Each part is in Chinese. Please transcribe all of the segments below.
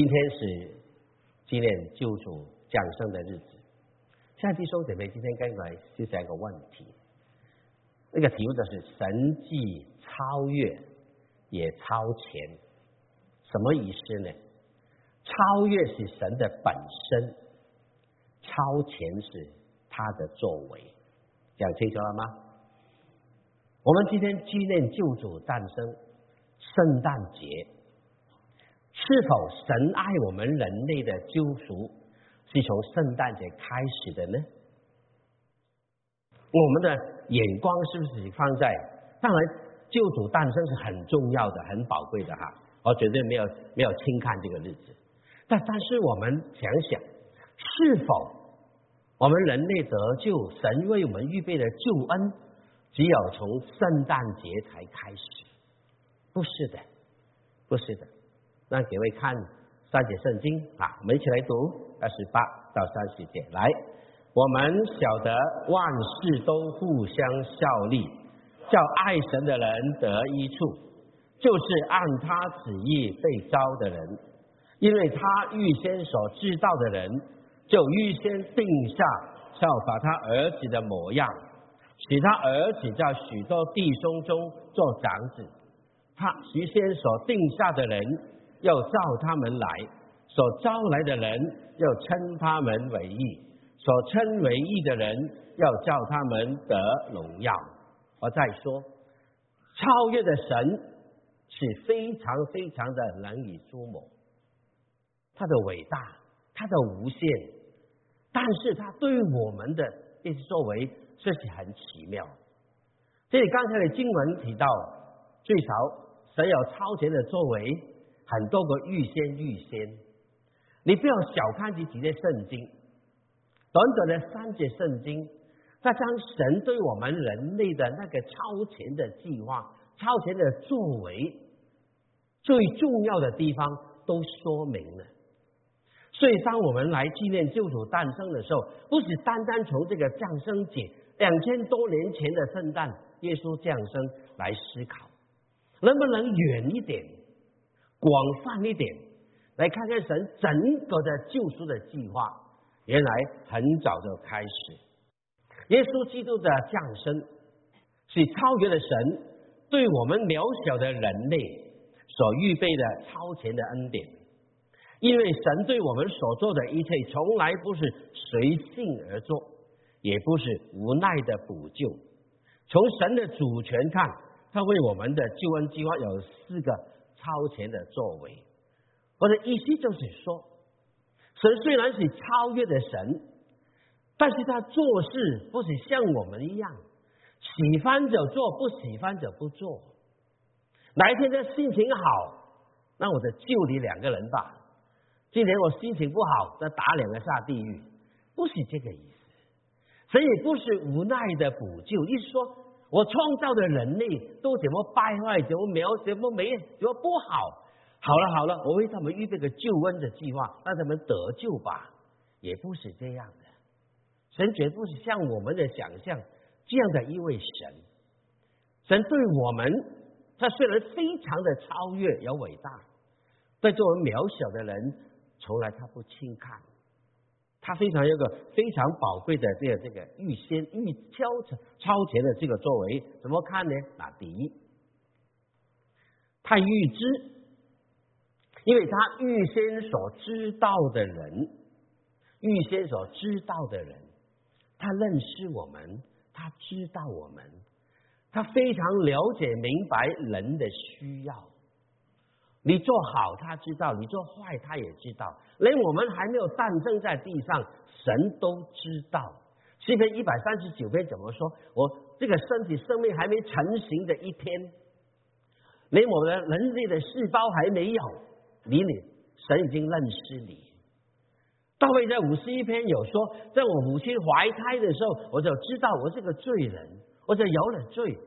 今天是纪念救主降生的日子。亲爱的弟兄姐妹，今天该来思想一个问题，那个题目就是“神迹超越也超前”，什么意思呢？超越是神的本身，超前是他的作为，讲清楚了吗？我们今天纪念救主诞生，圣诞节，是否神爱我们人类的救赎是从圣诞节开始的呢？我们的眼光是不是放在？当然，救主诞生是很重要的、很宝贵的哈，我绝对没有没有轻看这个日子。但但是我们想想，是否我们人类得救，神为我们预备的救恩，只有从圣诞节才开始？不是的，不是的。让各位看三节圣经啊，我们一起来读二十八到三十节。来，我们晓得万事都互相效力，叫爱神的人得一处，就是按他旨意被招的人。因为他预先所知道的人，就预先定下效法他儿子的模样，使他儿子在许多弟兄中做长子。他预先所定下的人，要召他们来；所招来的人，要称他们为义；所称为义的人，要叫他们得荣耀。我再说，超越的神是非常非常的难以捉摸。他的伟大，他的无限，但是他对我们的一些作为，这是很奇妙。这里刚才的经文提到，最少神有超前的作为，很多个预先预先。你不要小看这几节圣经，短短的三节圣经，他将神对我们人类的那个超前的计划、超前的作为，最重要的地方都说明了。所以，当我们来纪念救主诞生的时候，不是单单从这个降生节两千多年前的圣诞耶稣降生来思考，能不能远一点、广泛一点，来看看神整个的救赎的计划？原来很早就开始，耶稣基督的降生是超越了神对我们渺小的人类所预备的超前的恩典。因为神对我们所做的一切，从来不是随性而做，也不是无奈的补救。从神的主权看，他为我们的救恩计划有四个超前的作为。我的意思就是说，神虽然是超越的神，但是他做事不是像我们一样，喜欢就做，不喜欢就不做。哪一天他心情好，那我就救你两个人吧。今天我心情不好，再打两个下地狱，不是这个意思。所以不是无奈的补救，意思说我创造的人类都怎么败坏，怎么渺，怎么没，怎么不好。好了好了，我为他们预备个救恩的计划，让他们得救吧。也不是这样的，神绝不是像我们的想象这样的一位神。神对我们，他虽然非常的超越，有伟大，但作为渺小的人。从来他不轻看，他非常有个非常宝贵的这个这个预先预超前超前的这个作为，怎么看呢？那第一，他预知，因为他预先所知道的人，预先所知道的人，他认识我们，他知道我们，他非常了解明白人的需要。你做好，他知道；你做坏，他也知道。连我们还没有诞生在地上，神都知道。诗篇一百三十九篇怎么说？我这个身体生命还没成型的一天，连我们人类的细胞还没有，你你神已经认识你。大卫在五十一篇有说，在我母亲怀胎的时候，我就知道我是个罪人，我就有了罪。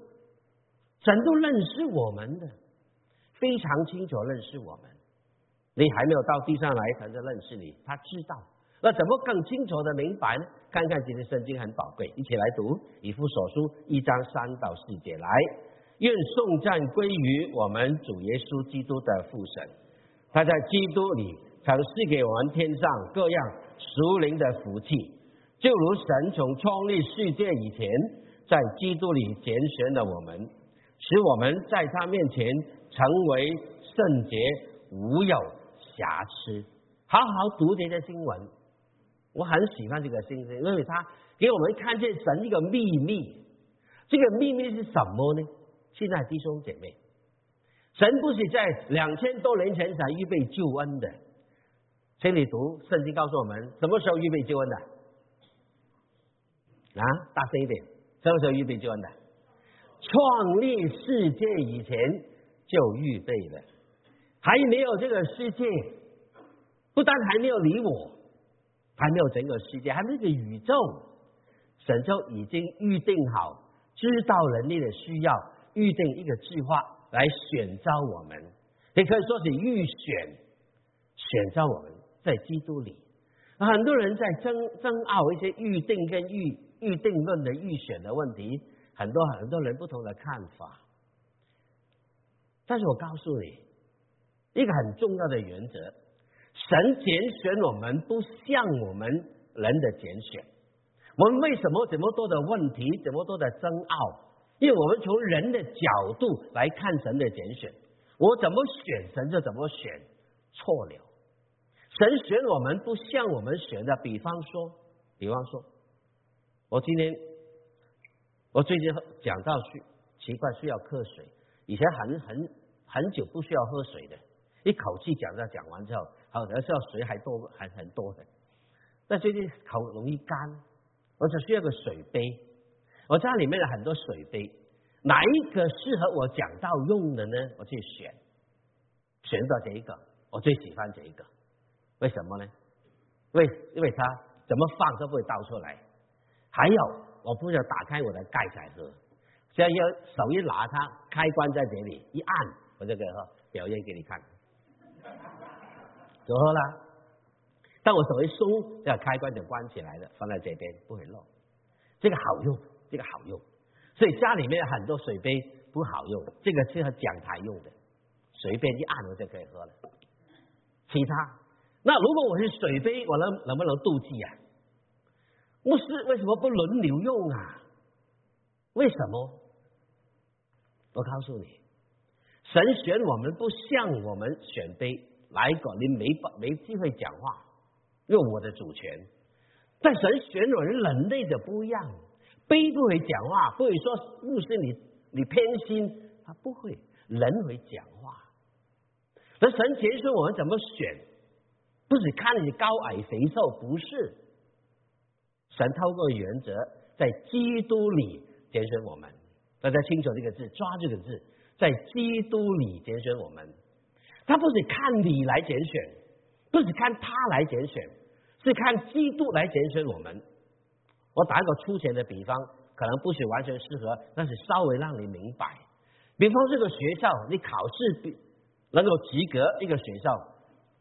神都认识我们的。非常清楚认识我们，你还没有到地上来，才就认识你。他知道，那怎么更清楚的明白呢？看看今天圣经很宝贵，一起来读以弗所书一章三到四节。来，愿颂赞归于我们主耶稣基督的父神，他在基督里曾赐给我们天上各样属灵的福气，就如神从创立世界以前，在基督里拣选了我们，使我们在他面前成为圣洁，无有瑕疵。好好读这些新闻，我很喜欢这个新闻，因为他给我们看见神一个秘密。这个秘密是什么呢？现在弟兄姐妹，神不是在两千多年前才预备救恩的。请你读圣经告诉我们，什么时候预备救恩的？啊，大声一点，什么时候预备救恩的？创立世界以前就预备了，还没有这个世界，不但还没有你我，还没有整个世界，还没有个宇宙，神就已经预定好，知道人类的需要，预定一个计划来选召我们，也可以说是预选，选召我们。在基督里，很多人在争争拗一些预定跟预预定论的预选的问题，很多很多人不同的看法。但是我告诉你，一个很重要的原则：神拣选我们不像我们人的拣选。我们为什么这么多的问题，这么多的争拗？因为我们从人的角度来看神的拣选，我怎么选神就怎么选，错了。神选我们不像我们选的，比方说，比方说，我今天我最近讲到去奇怪需要喝水，以前很很很久不需要喝水的，一口气讲到讲完之后，好像需要水还多还很多的，但最近口容易干，我只需要个水杯，我家里面有很多水杯，哪一个适合我讲到用的呢？我去选，选到这一个，我最喜欢这一个。为什么呢？为因为它怎么放都不会倒出来。还有，我不要打开我的盖才喝，现在要手一拿它，开关在这里一按，我就可以喝。表演给你看，就喝了。但我手一松，这个开关就关起来了，放在这边不会漏。这个好用，这个好用。所以家里面很多水杯不好用，这个适合讲台用的，随便一按我就可以喝了。其他。那如果我是水杯，我能能不能妒忌啊？牧师为什么不轮流用啊？为什么？我告诉你，神选我们不像我们选杯，来个你没没机会讲话，用我的主权。但神选我们人类的不一样，杯不会讲话，不会说牧师你你偏心，他不会，人会讲话。那神拣选我们怎么选？不是看你高矮肥瘦，不是。神透过原则，在基督里拣选我们。大家清楚这个字，抓这个字，在基督里拣选我们。他不是看你来拣选，不是看他来拣选，是看基督来拣选我们。我打一个粗浅的比方，可能不是完全适合，但是稍微让你明白。比方这个学校，你考试比能够及格，一个学校。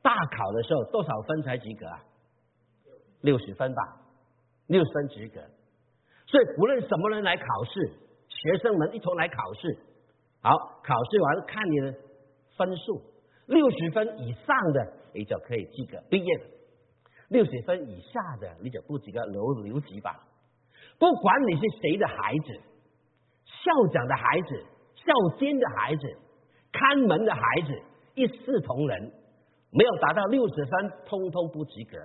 大考的时候多少分才及格啊？六十分吧，六十分及格。所以不论什么人来考试，学生们一同来考试，好，考试完看你的分数，六十分以上的你就可以及格毕业了，六十分以下的你就不及格留留级吧。不管你是谁的孩子，校长的孩子，校监的孩子，看门的孩子，一视同仁。没有达到六十分，通通不及格。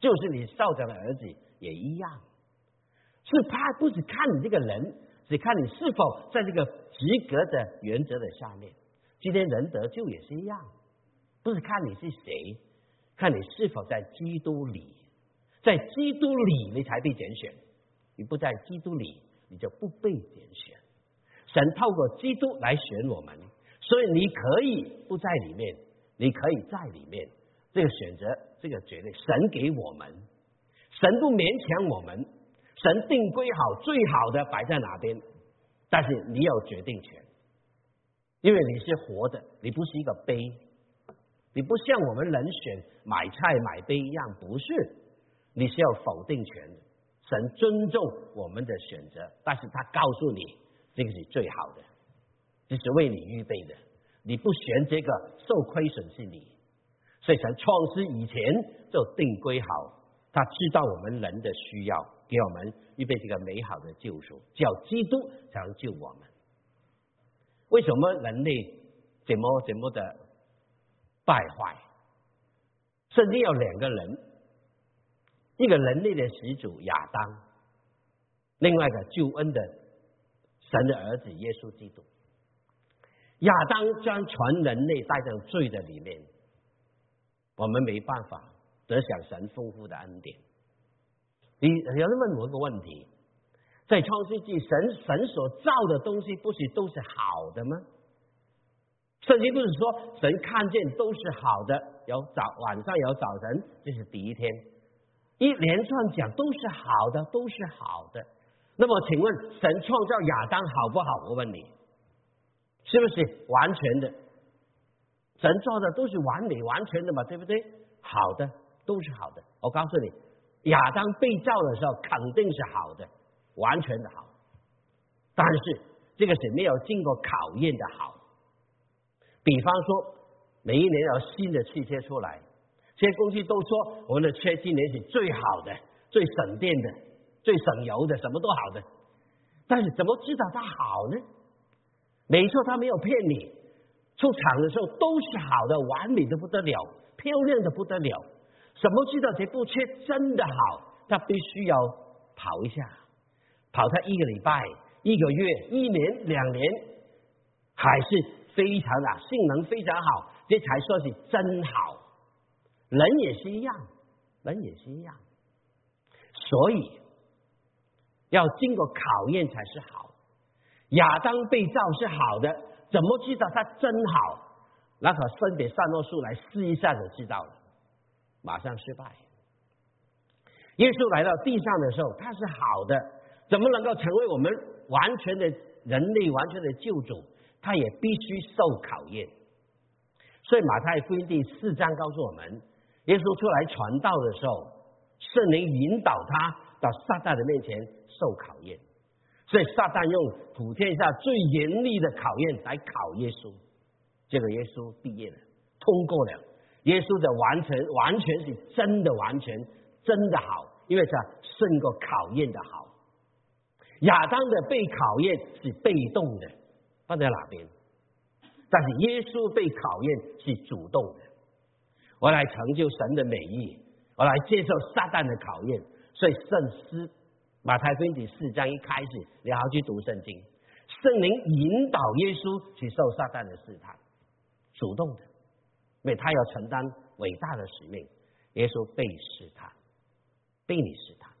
就是你校长的儿子也一样，是他不是看你这个人，只看你是否在这个及格的原则的下面。今天仁得救也是一样，不是看你是谁，看你是否在基督里，在基督里你才被拣选。你不在基督里，你就不被拣选。神透过基督来选我们，所以你可以不在里面。你可以在里面，这个选择，这个决定，神给我们，神不勉强我们，神定规好最好的摆在哪边，但是你有决定权，因为你是活的，你不是一个杯，你不像我们人选买菜买杯一样，不是，你是要否定权的，神尊重我们的选择，但是他告诉你，这个是最好的，这是为你预备的。你不选这个，受亏损是你。所以神创世以前就定规好，他知道我们人的需要，给我们预备这个美好的救赎，叫基督才能救我们。为什么人类怎么怎么的败坏？圣经有两个人，一个人类的始祖亚当，另外一个救恩的神的儿子耶稣基督。亚当将全人类带到罪的里面，我们没办法得享神丰富的恩典。你有人问我一个问题：在创世纪，神神所造的东西不是都是好的吗？圣经不是说神看见都是好的，有早晚上有早晨，这是第一天，一连串讲都是好的，都是好的。那么请问神创造亚当好不好？我问你。是不是完全的？神做的都是完美、完全的嘛，对不对？好的，都是好的。我告诉你，亚当被造的时候肯定是好的，完全的好。但是这个是没有经过考验的好。比方说，每一年有新的汽车出来，这些公司都说我们的车今年是最好的、最省电的、最省油的，什么都好的。但是怎么知道它好呢？没错，他没有骗你。出厂的时候都是好的，完美的不得了，漂亮的不得了。怎么知道这部车真的好？他必须要跑一下，跑它一个礼拜、一个月、一年、两年，还是非常的性能非常好，这才算是真好。人也是一样，人也是一样。所以要经过考验才是好。亚当被造是好的，怎么知道他真好？那可分别善恶树来试一下就知道了，马上失败。耶稣来到地上的时候，他是好的，怎么能够成为我们完全的人类、完全的救主？他也必须受考验。所以马太福音第四章告诉我们，耶稣出来传道的时候，圣灵引导他到撒旦的面前受考验。所以撒旦用普天下最严厉的考验来考耶稣，结果耶稣毕业了，通过了。耶稣的完成完全是真的完全真的好，因为他胜过考验的好。亚当的被考验是被动的，放在哪边？但是耶稣被考验是主动的。我来成就神的美意，我来接受撒旦的考验，所以圣师。马太福音四章一开始，你要去读圣经，圣灵引导耶稣去受撒旦的试探，主动的，因为他要承担伟大的使命。耶稣被试探，被你试探，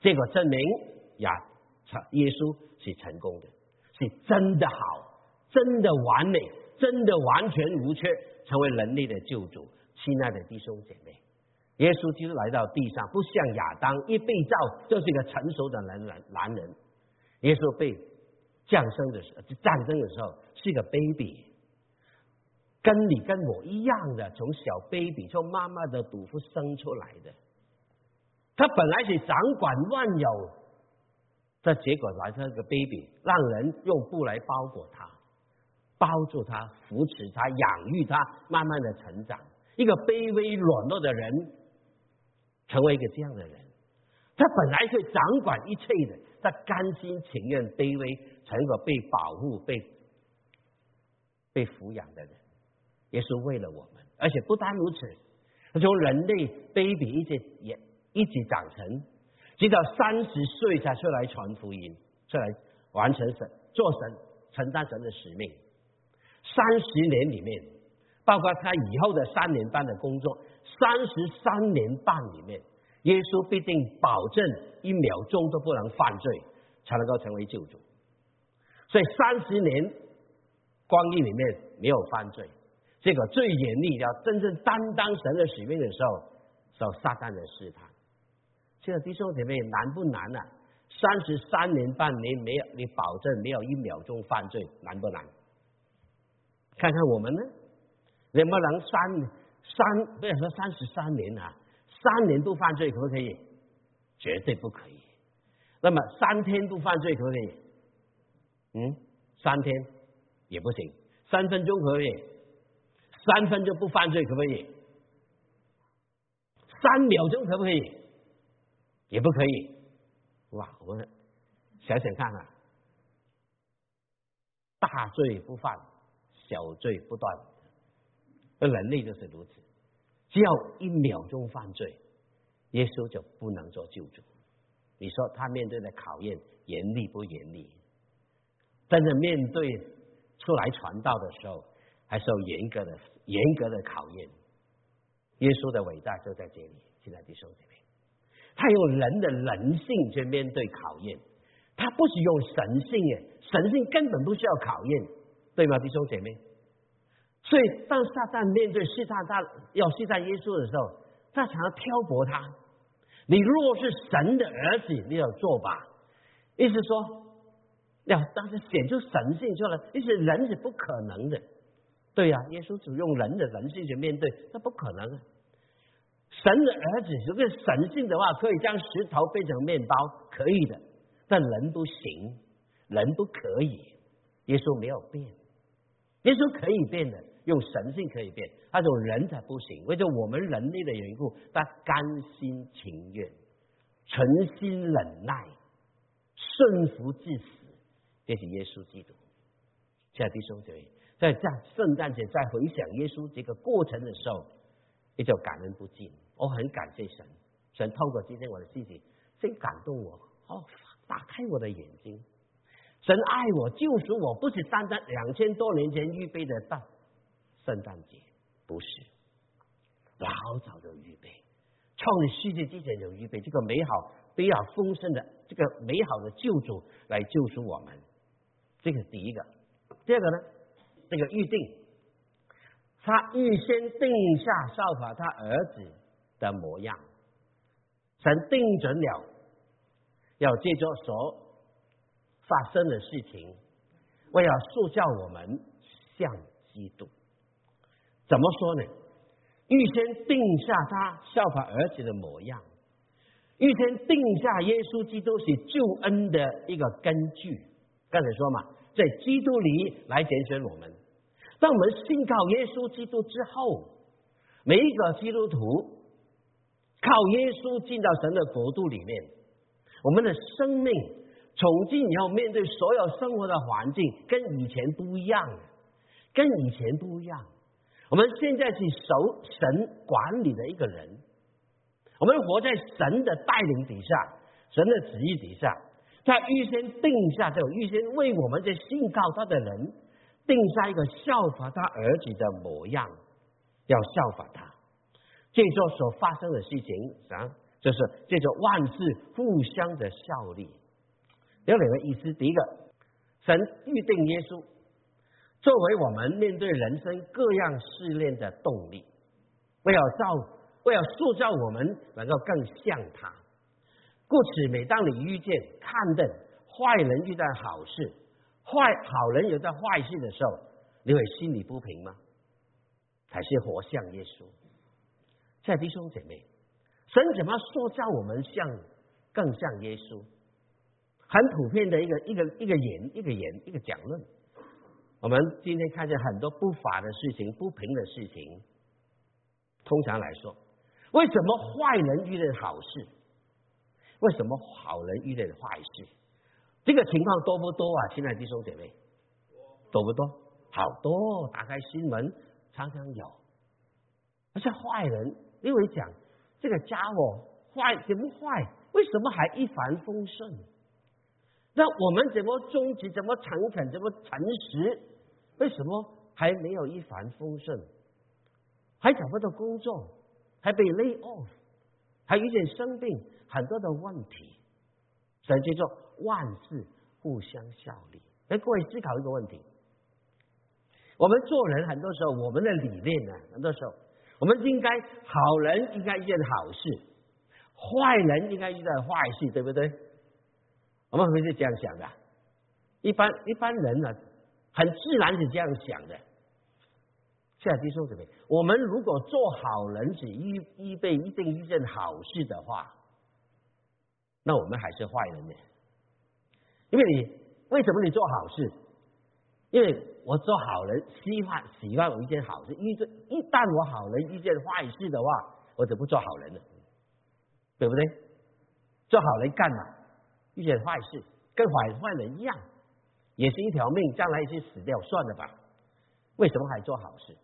结果证明呀，耶稣是成功的，是真的好，真的完美，真的完全无缺，成为人类的救主。亲爱的弟兄姐妹。耶稣基督来到地上，不像亚当一被造就是一个成熟的男人。男人，耶稣被降生的时候，战争的时候是一个 baby，跟你跟我一样的，从小 baby 从妈妈的肚腹生出来的。他本来是掌管万有，这结果来这个 baby，让人用布来包裹他，包住他，扶持他，养育他，慢慢的成长。一个卑微软弱的人。成为一个这样的人，他本来是掌管一切的，他甘心情愿卑微，成为被保护、被被抚养的人，也是为了我们。而且不单如此，他从人类 baby 一直也一直长成，直到三十岁才出来传福音，出来完成神做神承担神的使命。三十年里面，包括他以后的三年半的工作。三十三年半里面，耶稣必定保证一秒钟都不能犯罪，才能够成为救主。所以三十年光阴里面没有犯罪，这个最严厉要真正担当神的使命的时候，受撒旦的试探。现在弟兄姐妹难不难啊？三十三年半你没有你保证没有一秒钟犯罪，难不难？看看我们呢，能不能三？三不要说三十三年啊，三年都犯罪可不可以？绝对不可以。那么三天都犯罪可不可以？嗯，三天也不行。三分钟可以，三分钟不犯罪可不可以？三秒钟可不可以？也不可以。哇，我们想想看啊，大罪不犯，小罪不断，而人类就是如此。只要一秒钟犯罪，耶稣就不能做救主。你说他面对的考验严厉不严厉？但是面对出来传道的时候，还是要严格的严格的考验。耶稣的伟大就在这里，亲爱的弟兄姐妹，他用人的人性去面对考验，他不是用神性耶，神性根本不需要考验，对吗，弟兄姐妹？所以当撒旦面对试探他要试探耶稣的时候，他想要挑拨他。你若是神的儿子，你要做吧。意思说，要当时显出神性出来，意思人是不可能的。对呀，耶稣只用人的人性去面对，那不可能。神的儿子如果神性的话，可以将石头变成面包，可以的。但人不行，人不可以。耶稣没有变，耶稣可以变的，用神性可以变，那种人才不行。为着我们人类的缘故，他甘心情愿，存心忍耐，顺服至死，这是耶稣基督。亲爱的弟兄姐妹。在在圣诞节在回想耶稣这个过程的时候，也就感恩不尽。我很感谢神，神透过今天我的信息，先感动我，哦，打开我的眼睛。神爱我，救赎我，不是单单两千多年前预备的到圣诞节，不是，老早就预备，创立世界之前就预备这个美好、比较丰盛的这个美好的救主来救赎我们。这个第一个，第二个呢？这个预定，他预先定下效法他儿子的模样，神定准了要借着所发生的事情，为了塑造我们像基督。怎么说呢？预先定下他效法儿子的模样，预先定下耶稣基督是救恩的一个根据。刚才说嘛。在基督里来拣选我们。当我们信靠耶稣基督之后，每一个基督徒靠耶稣进到神的国度里面，我们的生命从今以后面对所有生活的环境跟以前不一样，跟以前不一样。我们现在是受神管理的一个人，我们活在神的带领底下，神的旨意底下。他预先定下，就预先为我们这信靠他的人定下一个效法他儿子的模样，要效法他。这座所发生的事情啊，就是这座万事互相的效力。有两个意思：第一个，神预定耶稣作为我们面对人生各样试炼的动力，为了造，为了塑造我们能够更像他。故此，每当你遇见、看到坏人遇到好事，坏好人遇到坏事的时候，你会心里不平吗？还是活像耶稣？在弟兄姐妹，神怎么塑造我们像更像耶稣？很普遍的一个一个一个言一个言一个讲论。我们今天看见很多不法的事情、不平的事情。通常来说，为什么坏人遇到好事？为什么好人遇见坏事？这个情况多不多啊？亲爱的弟兄姐妹，多不多？好多，打开新闻常常有。而且坏人，因为讲这个家伙坏怎么坏？为什么还一帆风顺？那我们怎么忠直？怎么诚恳？怎么诚实？为什么还没有一帆风顺？还找不到工作？还被 lay off？还遇见生病？很多的问题，所以叫做万事互相效力。那各位思考一个问题：我们做人很多时候，我们的理念呢，很多时候我们应该好人应该遇见好事，坏人应该遇到坏事，对不对？我们会是这样想的。一般一般人呢，很自然是这样想的。现在弟兄姊妹，我们如果做好人是预预备一定遇见好事的话。那我们还是坏人呢？因为你为什么你做好事？因为我做好人，希望希望有一件好事。遇着一旦我好人遇见坏事的话，我就不做好人了，对不对？做好人干嘛？遇见坏事，跟坏坏人一样，也是一条命，将来也是死掉，算了吧。为什么还做好事？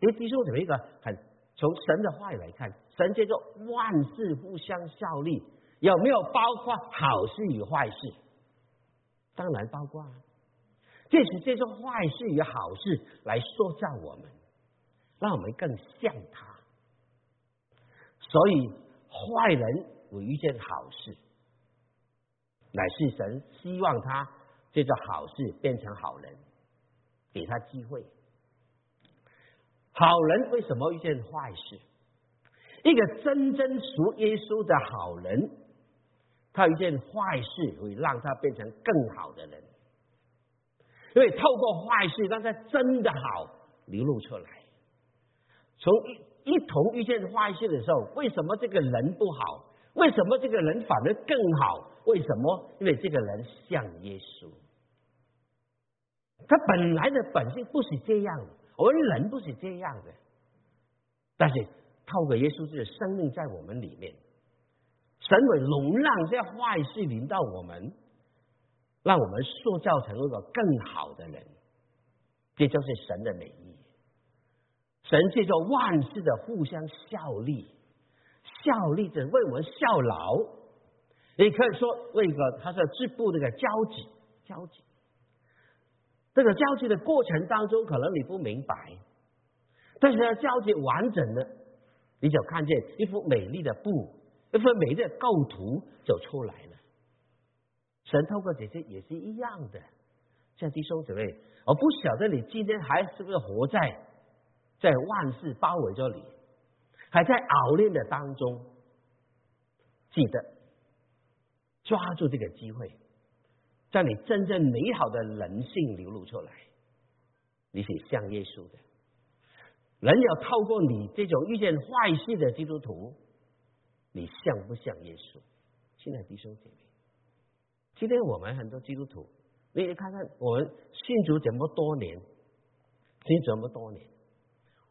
因为弟兄有一个很从神的话语来看，神叫做万事互相效力，有没有包括好事与坏事？当然包括啊。这是这种坏事与好事来塑造我们，让我们更像他。所以坏人有一件好事，乃是神希望他这个好事变成好人，给他机会。好人为什么遇见坏事？一个真正属耶稣的好人，靠一件坏事会让他变成更好的人。因为透过坏事让他真的好流露出来。从一一同遇见坏事的时候，为什么这个人不好？为什么这个人反而更好？为什么？因为这个人像耶稣，他本来的本性不是这样的，我们人不是这样的。但是透过耶稣这个生命在我们里面，神会容让这些坏事临到我们。让我们塑造成一个更好的人，这就是神的美意。神借着万事的互相效力，效力着为我们效劳。你可以说为一个他是织布那个交集，交集。这个交集的过程当中，可能你不明白，但是要交集完整的，你就看见一幅美丽的布，一份美的构图就出来了。神透过这些也是一样的，像弟兄姊妹，我不晓得你今天还是不是活在在万事包围着你，还在熬炼的当中，记得抓住这个机会，在你真正美好的人性流露出来，你是像耶稣的，人要透过你这种遇见坏事的基督徒，你像不像耶稣？亲爱的弟兄姐妹。今天我们很多基督徒，你看看我们信主这么多年，信这么多年，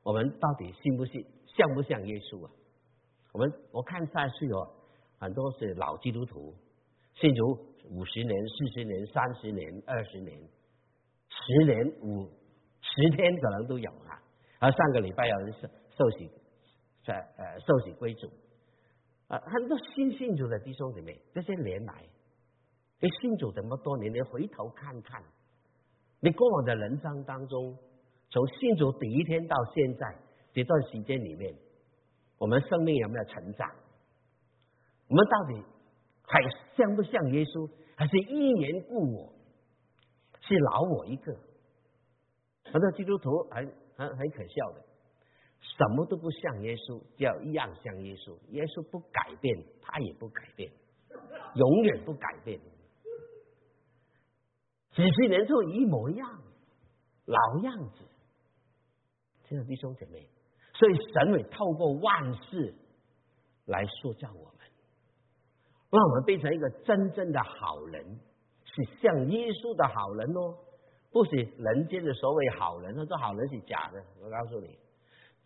我们到底信不信，像不像耶稣啊？我们我看下去哦，很多是老基督徒，信主五十年、四十年、三十年、二十年、十年、五十天可能都有啊。而上个礼拜有人受受洗，在呃受洗归主，啊，很多新信主的弟兄姊妹，这些年来。你信主这么多年，你回头看看，你过往的人生当中，从信主第一天到现在这段时间里面，我们生命有没有成长？我们到底还像不像耶稣？还是一言故我，是老我一个？很多基督徒很很很可笑的，什么都不像耶稣，叫一样像耶稣。耶稣不改变，他也不改变，永远不改变。几十年后一模一样，老样子。亲爱的弟兄姐妹，所以神会透过万事来塑造我们，让我们变成一个真正的好人，是像耶稣的好人哦，不是人间的所谓好人。他说好人是假的，我告诉你，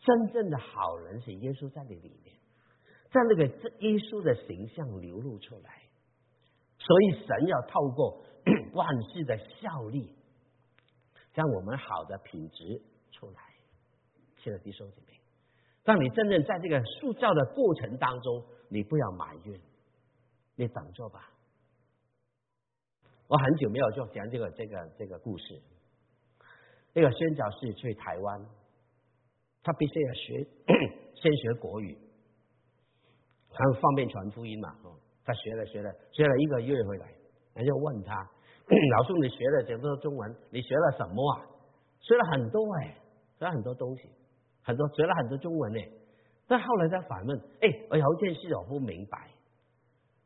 真正的好人是耶稣在你里面，在那个这耶稣的形象流露出来。所以神要透过。万事的效力，将我们好的品质出来。亲爱的弟兄姐妹，让你真正在这个塑造的过程当中，你不要埋怨，你等着吧。我很久没有做讲这个这个这个故事。那个宣教士去台湾，他必须要学 先学国语，然后方便传福音嘛。哦，他学了学了学了一个月回来。人就问他，老师，你学了这么多中文，你学了什么啊？学了很多哎，学了很多东西，很多学了很多中文呢。但后来他反问，哎，我有一件事我不明白，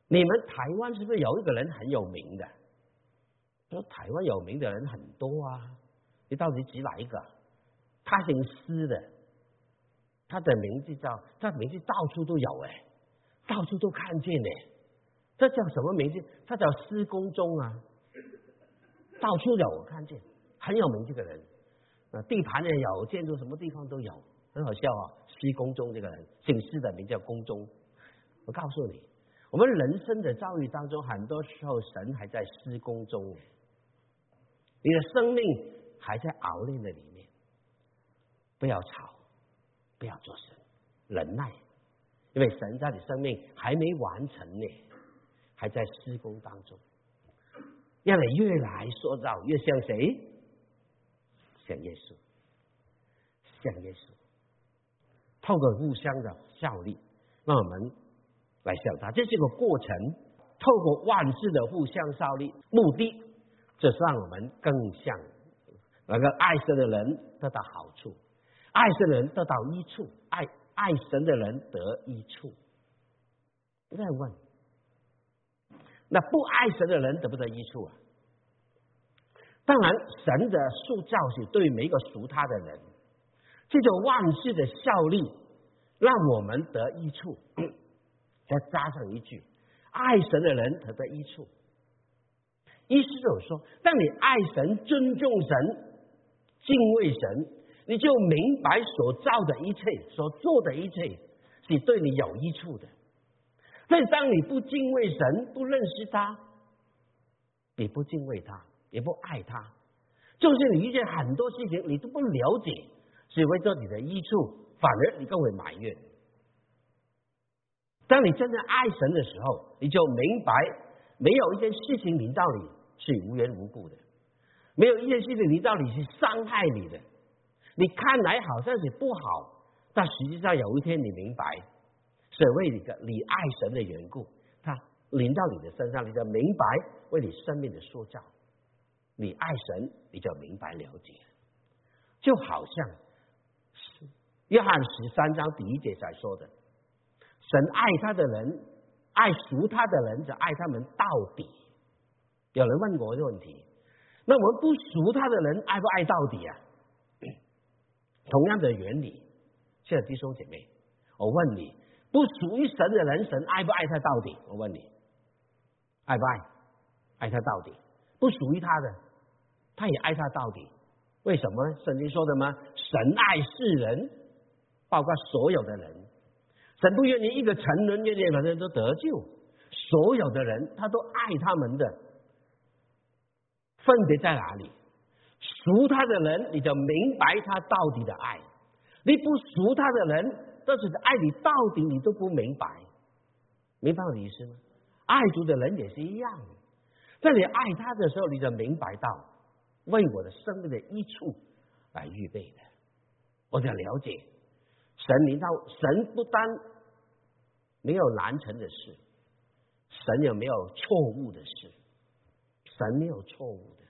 你们台湾是不是有一个人很有名的？说台湾有名的人很多啊，你到底指哪一个？他姓施的，他的名字叫，他名字到处都有哎，到处都看见呢。这叫什么名字？他叫施工中啊，到处有我看见，很有名这个人，呃，地盘也有，建筑什么地方都有，很好笑啊。施工中这个人姓施的名叫宫中。我告诉你，我们人生的遭遇当中，很多时候神还在施工中，你的生命还在熬炼的里面。不要吵，不要做神，忍耐，因为神在你生命还没完成呢，还在施工当中，让你越来塑造越像谁？像耶稣，像耶稣，透过互相的效力，让我们来效他。这是个过程，透过万事的互相效力，目的就是让我们更像那个爱神的人得到好处，爱神的人得到益处，爱爱神的人得益处。再问，那不爱神的人得不得益处啊？当然，神的塑造是对每一个属他的人，这种万事的效力，让我们得益处。再加上一句，爱神的人得得益处。意思就是说，当你爱神、尊重神、敬畏神，你就明白所造的一切、所做的一切是对你有益处的。但当你不敬畏神、不认识他，你不敬畏他。也不爱他，就是你遇见很多事情你都不了解，是为着你的益处，反而你更会埋怨。当你真正爱神的时候，你就明白，没有一件事情临到你是无缘无故的，没有一件事情临到你是伤害你的。你看来好像是不好，但实际上有一天你明白，所谓你的你爱神的缘故，他临到你的身上，你就明白为你生命的塑造。你爱神，你就明白了解，就好像约翰十三章第一节才说的：神爱他的人，爱赎他的人，就爱他们到底。有人问过这个问题，那我们不赎他的人，爱不爱到底啊？同样的原理，现在弟兄姐妹，我问你，不属于神的人，神爱不爱他到底？我问你，爱不爱？爱他到底？不属于他的。他也爱他到底，为什么？圣经说的吗？神爱世人，包括所有的人。神不愿意一个成人、愿意的人都得救，所有的人他都爱他们的。分别在哪里？属他的人，你就明白他到底的爱；你不属他的人，都是爱你到底，你都不明白。明白我的意思吗？爱主的人也是一样，在你爱他的时候，你就明白到。为我的生命的益处来预备的，我想了解神领到神不单没有难成的事，神有没有错误的事？神没有错误的，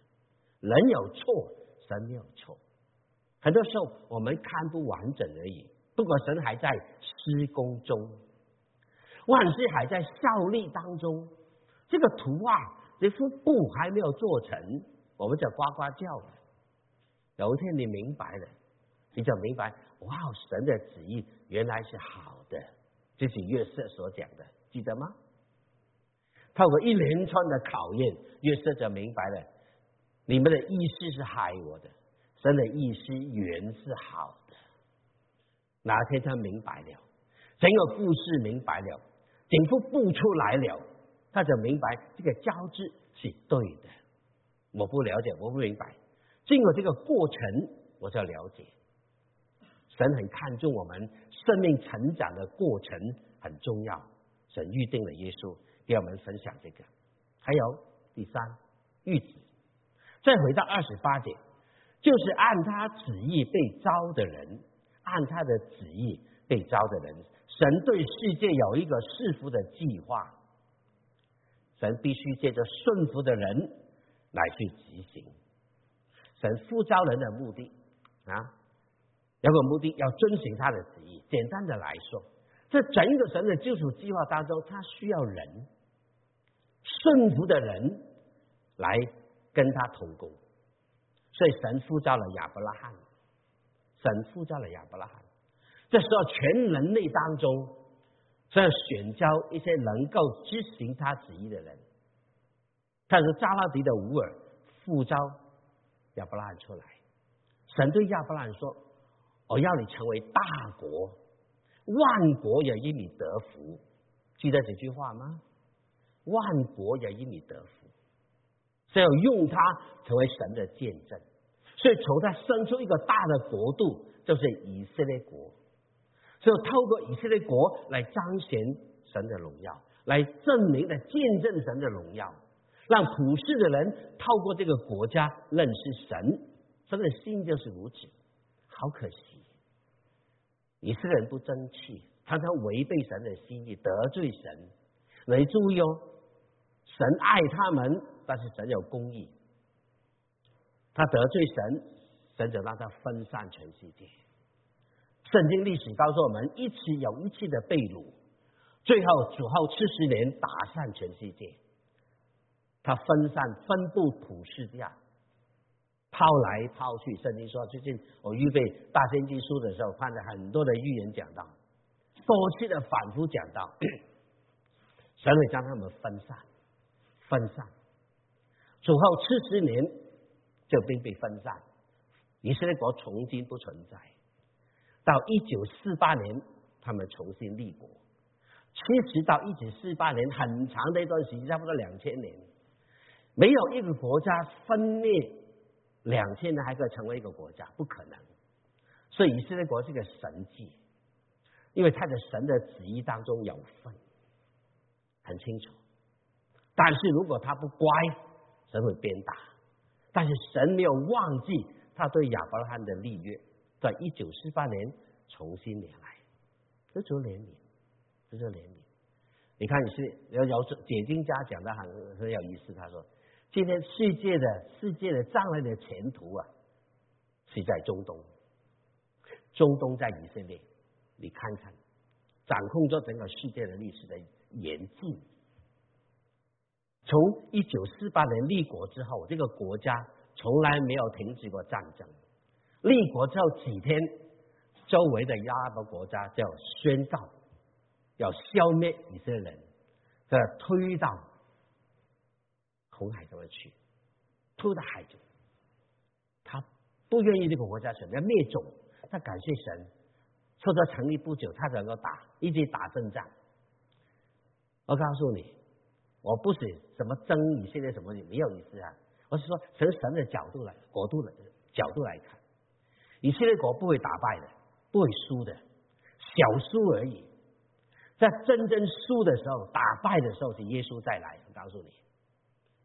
人有错，神没有错。很多时候我们看不完整而已。不过神还在施工中，万事还在效力当中。这个图画，这幅布还没有做成。我们叫呱呱叫的。有一天你明白了，你就明白，哇，神的旨意原来是好的。这是约瑟所讲的，记得吗？透过一连串的考验，约瑟就明白了，你们的意思是害我的，神的意思原是好的。哪天他明白了，整个故事明白了，整幅布出来了，他就明白这个交织是对的。我不了解，我不明白。经过这个过程，我就了解。神很看重我们生命成长的过程很重要。神预定了耶稣，给我们分享这个。还有第三，预旨。再回到二十八节，就是按他旨意被招的人，按他的旨意被招的人，神对世界有一个赐福的计划。神必须借着顺服的人。来去执行神呼召人的目的啊，有个目的要遵循他的旨意。简单的来说，这整个神的救赎计划当中，他需要人顺服的人来跟他同工。所以神呼召了亚伯拉罕，神呼召了亚伯拉罕。这时候全人类当中，要选召一些能够执行他旨意的人。但是加拉迪的乌尔呼召亚伯拉罕出来。神对亚伯拉罕说：“我要你成为大国，万国也因你得福。”记得这句话吗？万国也因你得福，是要用它成为神的见证。所以从他生出一个大的国度，就是以色列国。所以透过以色列国来彰显神的荣耀，来证明的见证神的荣耀，让普世的人透过这个国家认识神。神的心就是如此。好可惜，以色列人不争气，常常违背神的心意，得罪神。你注意哦，神爱他们，但是神有公义。他得罪神，神就让他分散全世界。圣经历史告诉我们，一次又一次的被掳，最后主后七十年打散全世界。他分散分布普世界，抛来抛去。圣经说，最近我预备大先知书的时候，看了很多的预言讲到，多次的反复讲到，神会将他们分散，分散。主后七十年就并被分散，以色列国重新不存在。到一九四八年，他们重新立国。其实到一九四八年，很长的一段时间，差不多两千年，没有一个国家分裂两千年还可以成为一个国家，不可能。所以以色列国是个神迹，因为他的神的旨意当中有份，很清楚。但是如果他不乖，神会鞭打。但是神没有忘记他对亚伯拉罕的立约。在一九四八年重新连来，这就怜悯，这就怜悯。你看，你是有有解经家讲的很很有意思。他说，今天世界的世界的将来的前途啊，是在中东，中东在以色列。你看看，掌控着整个世界的历史的演进。从一九四八年立国之后，这个国家从来没有停止过战争。立国之后几天，周围的阿拉伯国家就宣告要消灭以色列人，这推到红海这边去，推到海中。他不愿意这个国家存在灭种，他感谢神，说他成立不久，他才能够打，一直打胜仗。我告诉你，我不是什么争议，现在什么也没有意思啊。我是说从神的角度来，国度的角度来看。以色列国不会打败的，不会输的，小输而已。在真正输的时候，打败的时候是耶稣再来。我告诉你，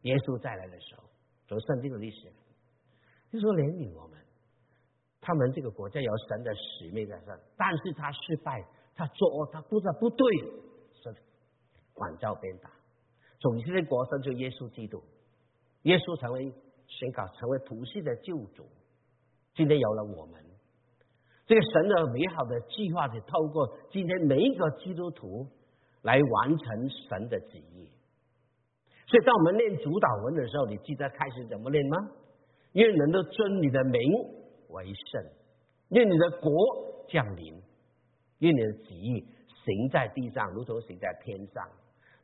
耶稣再来的时候，从圣经的历史，就说怜悯我们。他们这个国家有神的使命在上，但是他失败，他做他不知道不对，是管教鞭打。从以色列国生就耶稣基督，耶稣成为宣告成为普世的救主。今天有了我们，这个神的美好的计划是透过今天每一个基督徒来完成神的旨意。所以，当我们念主导文的时候，你记得开始怎么念吗？愿人都尊你的名为圣，愿你的国降临，愿你的旨意行在地上，如同行在天上。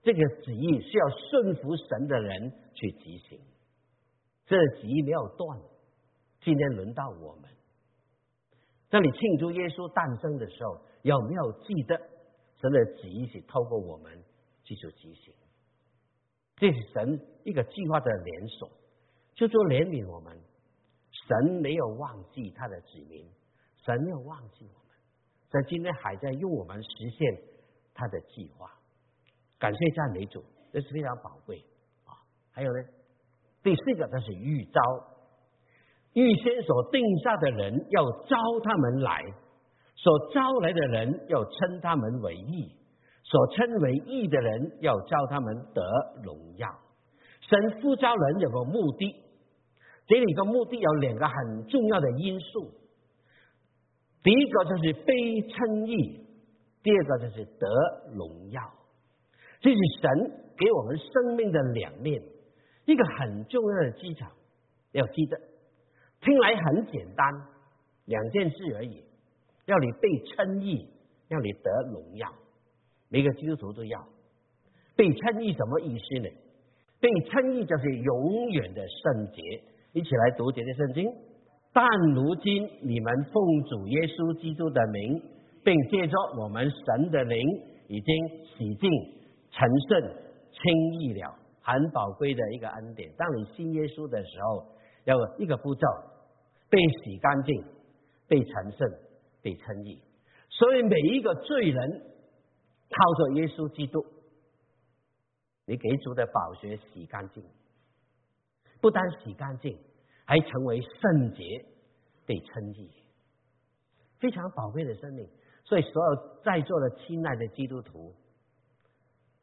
这个旨意是要顺服神的人去执行，这旨意没有断。今天轮到我们，当你庆祝耶稣诞生的时候，有没有记得神的旨意是透过我们继续执行？这是神一个计划的连锁，就做怜悯我们。神没有忘记他的子民，神没有忘记我们，在今天还在用我们实现他的计划。感谢赞美主，这是非常宝贵啊！还有呢，第四个，它是预招。预先所定下的人要招他们来，所招来的人要称他们为义，所称为义的人要招他们得荣耀。神呼召人有个目的，这里个目的有两个很重要的因素。第一个就是被称义，第二个就是得荣耀。这是神给我们生命的两面，一个很重要的基础，要记得。听来很简单，两件事而已。要你被称义，要你得荣耀，每个基督徒都要被称义。什么意思呢？被称义就是永远的圣洁，一起来读这些圣经。但如今你们奉主耶稣基督的名，并借着我们神的灵，已经洗净、成圣、轻易了，很宝贵的一个恩典。当你信耶稣的时候，要一个步骤：被洗干净、被成圣、被称义。所以每一个罪人靠着耶稣基督，你给主的宝血洗干净，不单洗干净。还成为圣洁，被称义，非常宝贵的生命。所以，所有在座的亲爱的基督徒，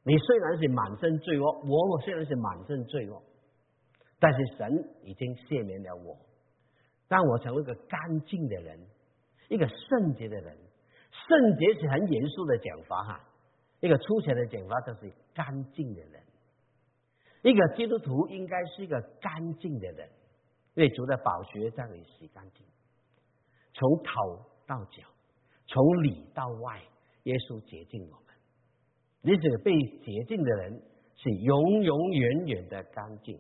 你虽然是满身罪恶，我我虽然是满身罪恶，但是神已经赦免了我，让我成为一个干净的人，一个圣洁的人。圣洁是很严肃的讲法哈，一个粗浅的讲法就是干净的人。一个基督徒应该是一个干净的人。为主的宝血将你洗干净，从头到脚，从里到外，耶稣洁净我。你这个被洁净的人是永永远远的干净。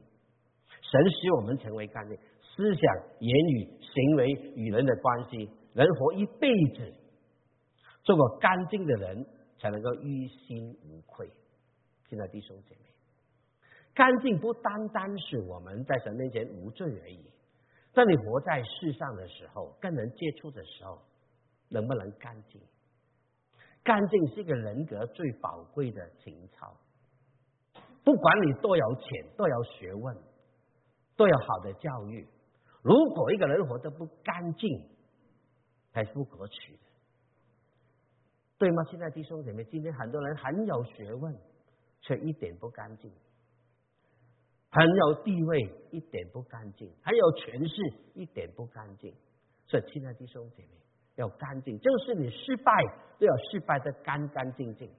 神使我们成为干净，思想、言语、行为与人的关系，人活一辈子，做个干净的人，才能够于心无愧。现在弟兄姐妹。干净不单单是我们在神面前无罪而已，在你活在世上的时候，跟人接触的时候，能不能干净？干净是一个人格最宝贵的情操。不管你多有钱、多有学问、多有好的教育，如果一个人活得不干净，还是不可取的，对吗？现在弟兄姐妹，今天很多人很有学问，却一点不干净。很有地位，一点不干净；很有权势，一点不干净。所以，亲爱的弟兄姐妹，要干净，就是你失败都要失败的干干净净。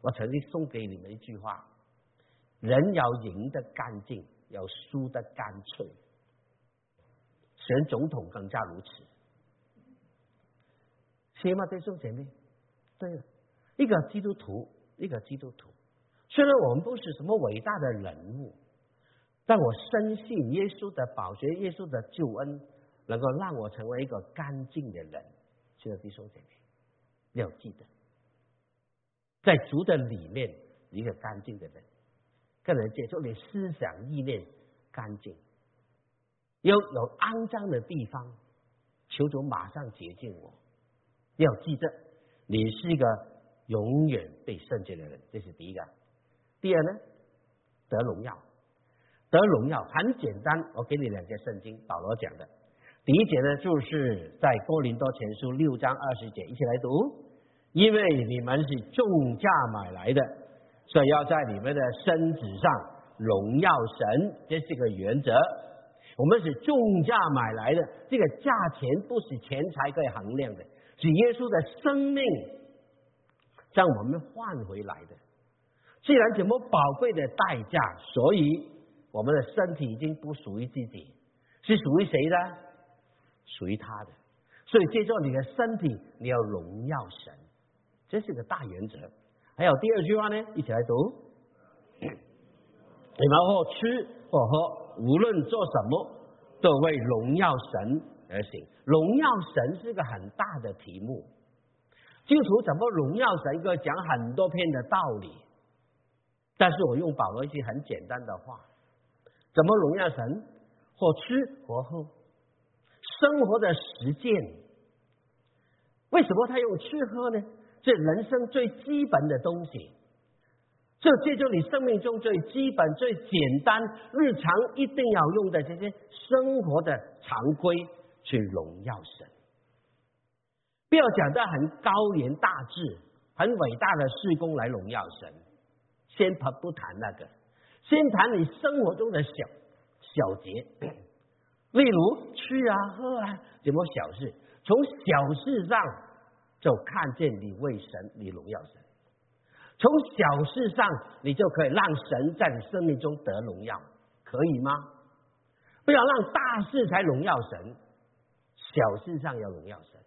我曾经送给你们一句话：人要赢得干净，要输得干脆。选总统更加如此。行吗，弟兄姐妹？对了，一个基督徒，一个基督徒。虽然我们不是什么伟大的人物，但我深信耶稣的宝血、耶稣的救恩，能够让我成为一个干净的人。亲爱的弟兄姐妹，要记得，在主的里面，一个干净的人，跟人接触，你思想意念干净，有有肮脏的地方，求主马上洁净我。要记得，你是一个永远被圣洁的人，这是第一个。第二呢，得荣耀，得荣耀很简单。我给你两节圣经，保罗讲的。第一节呢，就是在哥林多前书六章二十节，一起来读。因为你们是重价买来的，所以要在你们的身子上荣耀神，这是个原则。我们是重价买来的，这个价钱不是钱财可以衡量的，是耶稣的生命将我们换回来的。既然这么宝贵的代价，所以我们的身体已经不属于自己，是属于谁的？属于他的。所以借助你的身体，你要荣耀神，这是个大原则。还有第二句话呢，一起来读：你们或吃或喝，无论做什么，都为荣耀神而行。荣耀神是个很大的题目，基督徒怎么荣耀神？一个讲很多篇的道理。但是我用保罗一句很简单的话，怎么荣耀神？或吃或喝，生活的实践。为什么他用吃喝呢？这人生最基本的东西，这借助你生命中最基本、最简单、日常一定要用的这些生活的常规去荣耀神。不要讲到很高言大志、很伟大的事工来荣耀神。先不不谈那个，先谈你生活中的小小节，例如吃啊喝啊，什么小事，从小事上就看见你为神，你荣耀神；从小事上，你就可以让神在你生命中得荣耀，可以吗？不要让大事才荣耀神，小事上要荣耀神。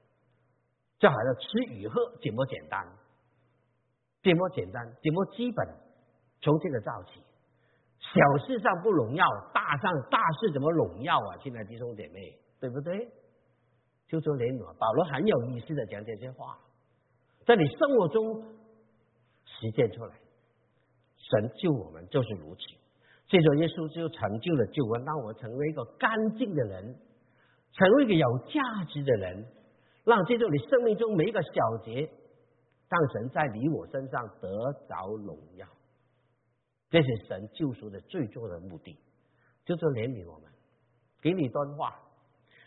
就好像吃与喝，怎么简单？怎么简单？怎么基本？从这个造起，小事上不荣耀，大上大事怎么荣耀啊？亲爱的弟兄姐妹，对不对？就说连我保罗很有意思的讲这些话，在你生活中实践出来，神救我们就是如此。这种耶稣就成就了救恩，让我成为一个干净的人，成为一个有价值的人，让这种你生命中每一个小节，让神在你我身上得着荣耀。这是神救赎的最终的目的，就是怜悯我们。给你一段话：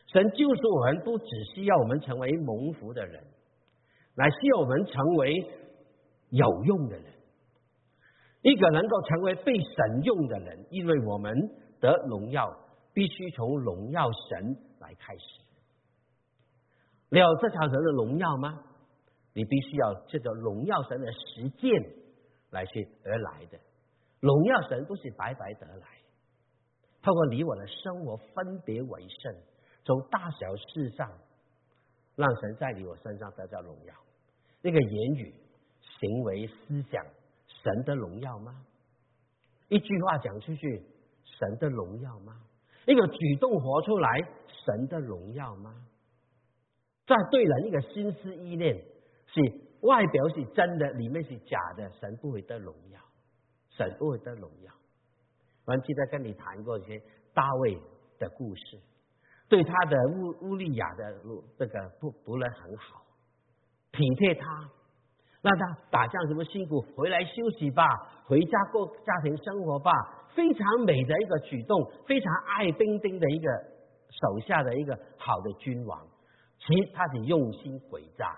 神救赎我们，不只需要我们成为蒙福的人，乃需要我们成为有用的人。一个能够成为被神用的人，因为我们得荣耀，必须从荣耀神来开始。你有这条神的荣耀吗？你必须要这个荣耀神的实践来去而来的。荣耀神不是白白得来，透过你我的生活分别为圣，从大小事上让神在你我身上得到荣耀。那个言语、行为、思想，神的荣耀吗？一句话讲出去，神的荣耀吗？一个举动活出来，神的荣耀吗？在对人一个心思意念是外表是真的，里面是假的，神不会得荣耀。神不会得荣耀。我记得跟你谈过一些大卫的故事，对他的乌乌利亚的这个不不能很好，体贴他，让他打仗什么辛苦，回来休息吧，回家过家庭生活吧，非常美的一个举动，非常爱丁丁的一个手下的一个好的君王，其实他是用心诡诈。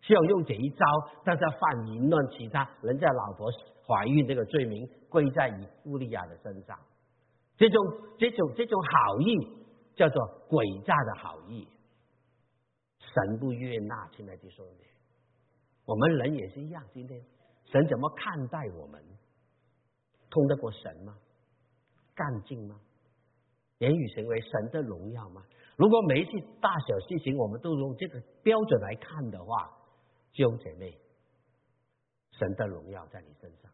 需要用这一招，但是要犯淫乱其他人家老婆怀孕这个罪名归在以乌利亚的身上，这种这种这种好意叫做诡诈的好意，神不悦纳。亲爱的弟兄姐妹，我们人也是一样，今天神怎么看待我们？通得过神吗？干净吗？言语行为神的荣耀吗？如果每一次大小事情我们都用这个标准来看的话，弟兄姐妹，神的荣耀在你身上，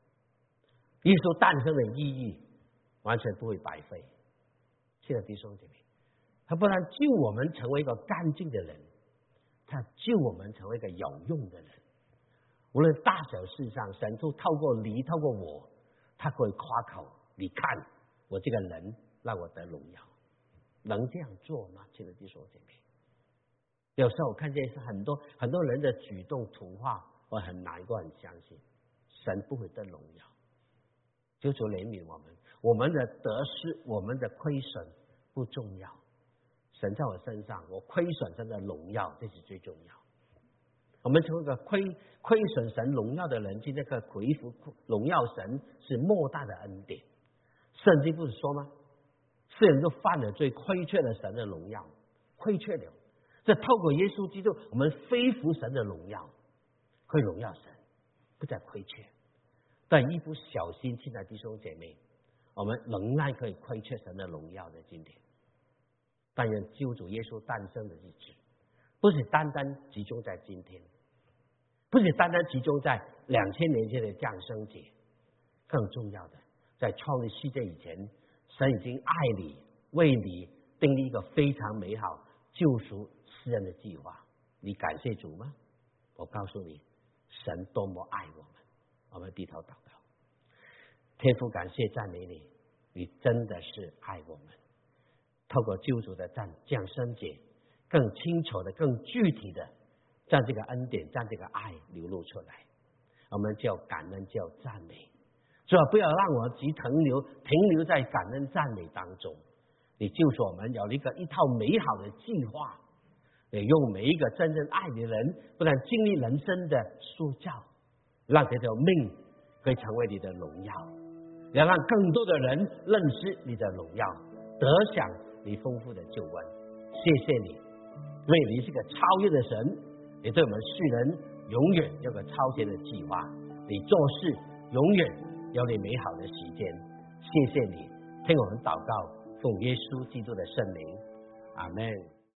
耶稣诞生的意义完全不会白费。亲爱的弟兄姐妹，他不但救我们成为一个干净的人，他救我们成为一个有用的人。无论大小事上，神都透过你，透过我，他可以夸口。你看，我这个人让我得荣耀，能这样做吗？亲爱的弟兄姐妹。有时候我看见是很多很多人的举动图画，我很难过，很相信神不会得荣耀，求求怜悯我们，我们的得失，我们的亏损不重要，神在我身上，我亏损神的荣耀，这是最重要。我们成为一个亏亏损神荣耀的人，今天个恢复荣耀神是莫大的恩典。圣经不是说吗？世人都犯了罪，亏缺了神的荣耀，亏缺了。这透过耶稣基督，我们恢复神的荣耀，会荣耀神，不再亏缺。但一不小心，亲爱的弟兄姐妹，我们仍然可以亏缺神的荣耀的今天。但愿救主耶稣诞生的日子，不是单单集中在今天，不是单单集中在两千年前的降生节，更重要的，在创立世界以前，神已经爱你，为你订立一个非常美好救赎。世人的计划，你感谢主吗？我告诉你，神多么爱我们，我们低头祷告，天父感谢赞美你，你真的是爱我们。透过救主的降降生节，更清楚的、更具体的，将这个恩典、将这个爱流露出来，我们叫感恩，叫赞美。主要不要让我只停留停留在感恩赞美当中，你救赎我们有一个一套美好的计划。也用每一个真正爱你的人，不但经历人生的塑造，让这条命可以成为你的荣耀，要让更多的人认识你的荣耀，得享你丰富的救恩。谢谢你，因为你是个超越的神，你对我们世人永远有个超前的计划，你做事永远有你美好的时间。谢谢你，听我们祷告，奉耶稣基督的圣灵，阿门。